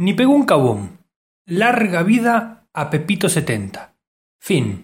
Ni pegó un cabón. Larga vida a Pepito setenta. Fin.